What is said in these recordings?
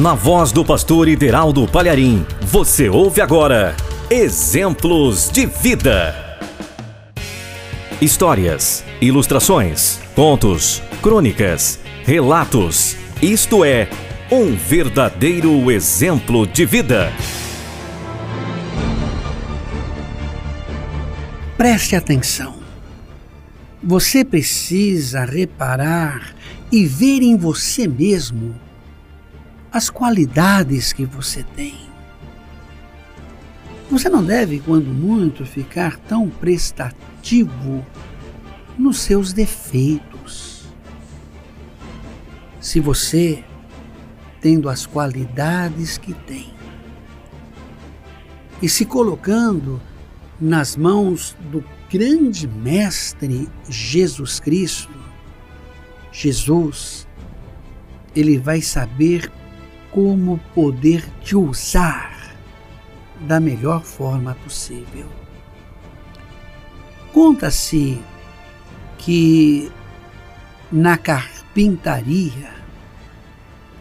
Na voz do pastor Ideraldo Palharim, você ouve agora Exemplos de Vida. Histórias, ilustrações, contos, crônicas, relatos. Isto é, um verdadeiro exemplo de vida. Preste atenção. Você precisa reparar e ver em você mesmo as qualidades que você tem. Você não deve, quando muito, ficar tão prestativo nos seus defeitos. Se você, tendo as qualidades que tem, e se colocando nas mãos do grande Mestre Jesus Cristo, Jesus, ele vai saber como poder te usar da melhor forma possível. Conta-se que na carpintaria,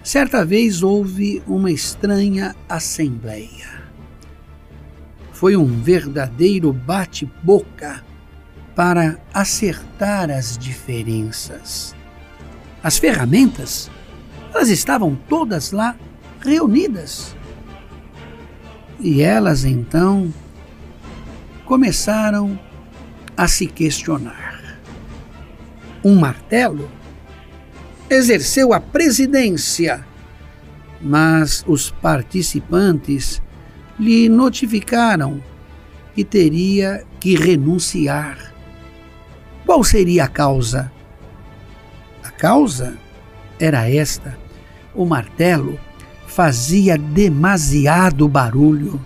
certa vez houve uma estranha assembleia. Foi um verdadeiro bate-boca para acertar as diferenças. As ferramentas elas estavam todas lá reunidas. E elas então começaram a se questionar. Um martelo exerceu a presidência, mas os participantes lhe notificaram que teria que renunciar. Qual seria a causa? A causa era esta: o martelo fazia demasiado barulho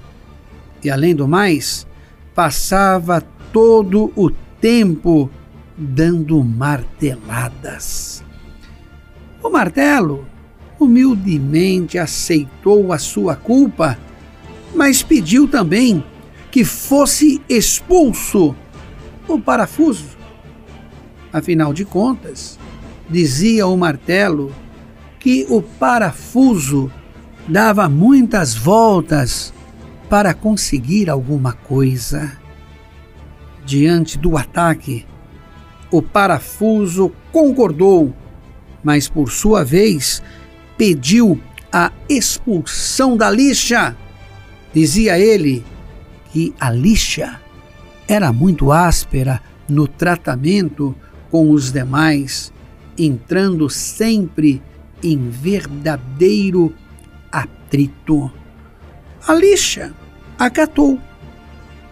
e, além do mais, passava todo o tempo dando marteladas. O martelo humildemente aceitou a sua culpa, mas pediu também que fosse expulso o parafuso. Afinal de contas, dizia o martelo que o parafuso dava muitas voltas para conseguir alguma coisa. Diante do ataque, o parafuso concordou, mas por sua vez pediu a expulsão da lixa. Dizia ele que a lixa era muito áspera no tratamento com os demais entrando sempre em verdadeiro atrito. A lixa acatou,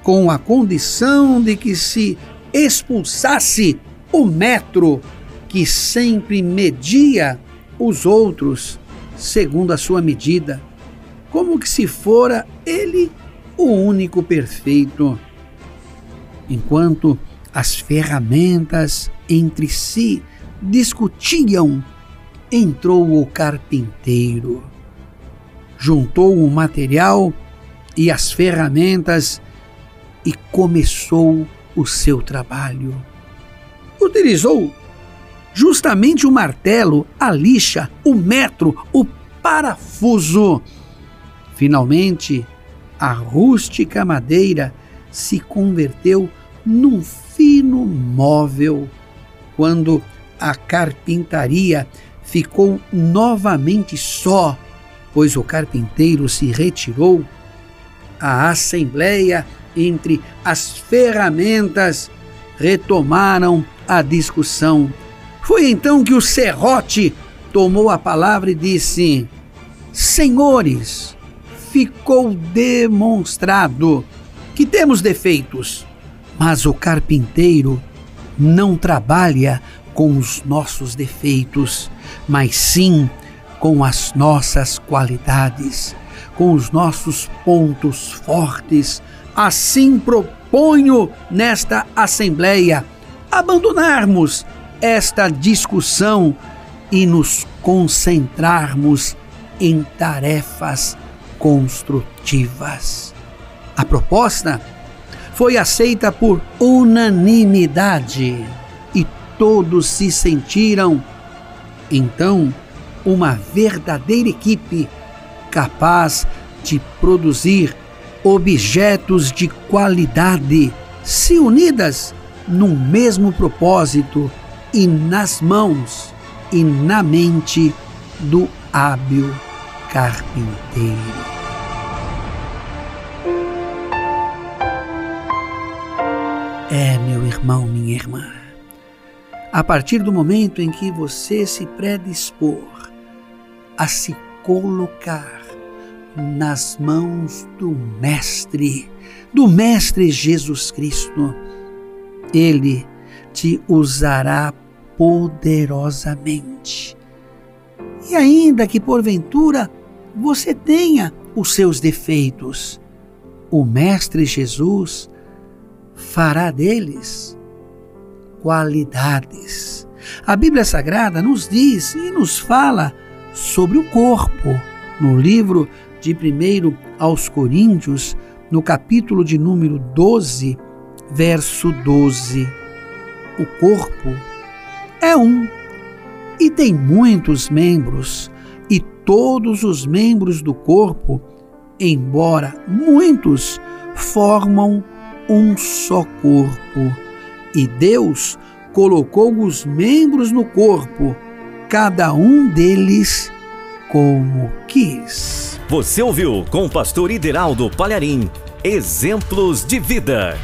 com a condição de que se expulsasse o metro que sempre media os outros segundo a sua medida, como que se fora ele o único perfeito. Enquanto as ferramentas entre si discutiam, entrou o carpinteiro. Juntou o material e as ferramentas e começou o seu trabalho. Utilizou justamente o martelo, a lixa, o metro, o parafuso. Finalmente, a rústica madeira se converteu num fino móvel quando a carpintaria ficou novamente só, pois o carpinteiro se retirou. A assembleia entre as ferramentas retomaram a discussão. Foi então que o serrote tomou a palavra e disse: Senhores, ficou demonstrado que temos defeitos, mas o carpinteiro não trabalha com os nossos defeitos, mas sim com as nossas qualidades, com os nossos pontos fortes. Assim proponho nesta Assembleia abandonarmos esta discussão e nos concentrarmos em tarefas construtivas. A proposta foi aceita por unanimidade todos se sentiram. Então, uma verdadeira equipe capaz de produzir objetos de qualidade, se unidas num mesmo propósito e nas mãos e na mente do hábil carpinteiro. É, meu irmão, minha irmã. A partir do momento em que você se predispor a se colocar nas mãos do Mestre, do Mestre Jesus Cristo, Ele te usará poderosamente. E ainda que porventura você tenha os seus defeitos, o Mestre Jesus fará deles qualidades. A Bíblia Sagrada nos diz e nos fala sobre o corpo. No livro de 1 aos Coríntios, no capítulo de número 12, verso 12. O corpo é um e tem muitos membros, e todos os membros do corpo, embora muitos, formam um só corpo. E Deus colocou os membros no corpo, cada um deles como quis. Você ouviu com o pastor Ideraldo Palharim, Exemplos de Vida.